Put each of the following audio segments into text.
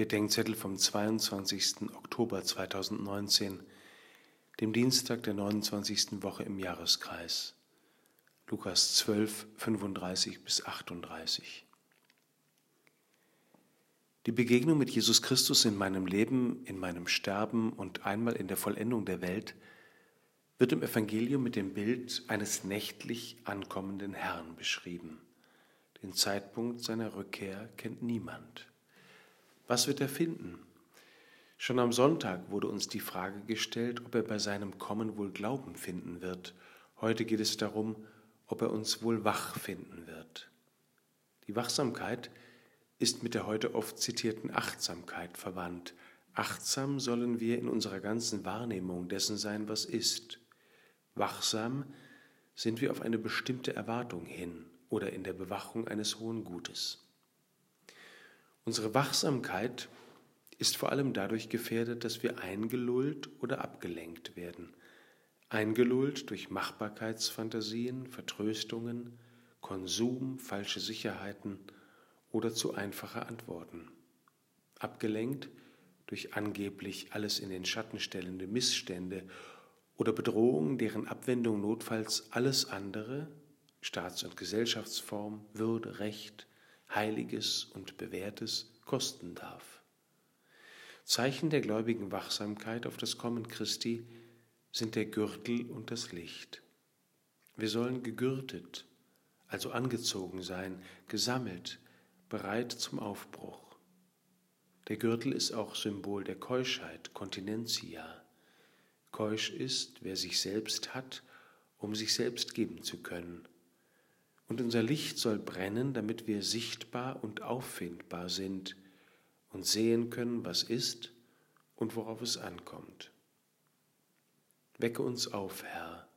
Bedenkzettel vom 22. Oktober 2019, dem Dienstag der 29. Woche im Jahreskreis. Lukas 12, 35 bis 38. Die Begegnung mit Jesus Christus in meinem Leben, in meinem Sterben und einmal in der Vollendung der Welt wird im Evangelium mit dem Bild eines nächtlich ankommenden Herrn beschrieben. Den Zeitpunkt seiner Rückkehr kennt niemand. Was wird er finden? Schon am Sonntag wurde uns die Frage gestellt, ob er bei seinem Kommen wohl Glauben finden wird. Heute geht es darum, ob er uns wohl wach finden wird. Die Wachsamkeit ist mit der heute oft zitierten Achtsamkeit verwandt. Achtsam sollen wir in unserer ganzen Wahrnehmung dessen sein, was ist. Wachsam sind wir auf eine bestimmte Erwartung hin oder in der Bewachung eines hohen Gutes. Unsere Wachsamkeit ist vor allem dadurch gefährdet, dass wir eingelullt oder abgelenkt werden. Eingelullt durch Machbarkeitsfantasien, Vertröstungen, Konsum, falsche Sicherheiten oder zu einfache Antworten. Abgelenkt durch angeblich alles in den Schatten stellende Missstände oder Bedrohungen, deren Abwendung notfalls alles andere, Staats- und Gesellschaftsform, Würde, Recht, Heiliges und Bewährtes kosten darf. Zeichen der gläubigen Wachsamkeit auf das Kommen Christi sind der Gürtel und das Licht. Wir sollen gegürtet, also angezogen sein, gesammelt, bereit zum Aufbruch. Der Gürtel ist auch Symbol der Keuschheit, Continentia. Keusch ist, wer sich selbst hat, um sich selbst geben zu können und unser Licht soll brennen, damit wir sichtbar und auffindbar sind und sehen können, was ist und worauf es ankommt. Wecke uns auf, Herr,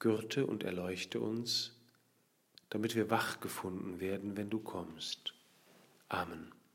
gürte und erleuchte uns, damit wir wach gefunden werden, wenn du kommst. Amen.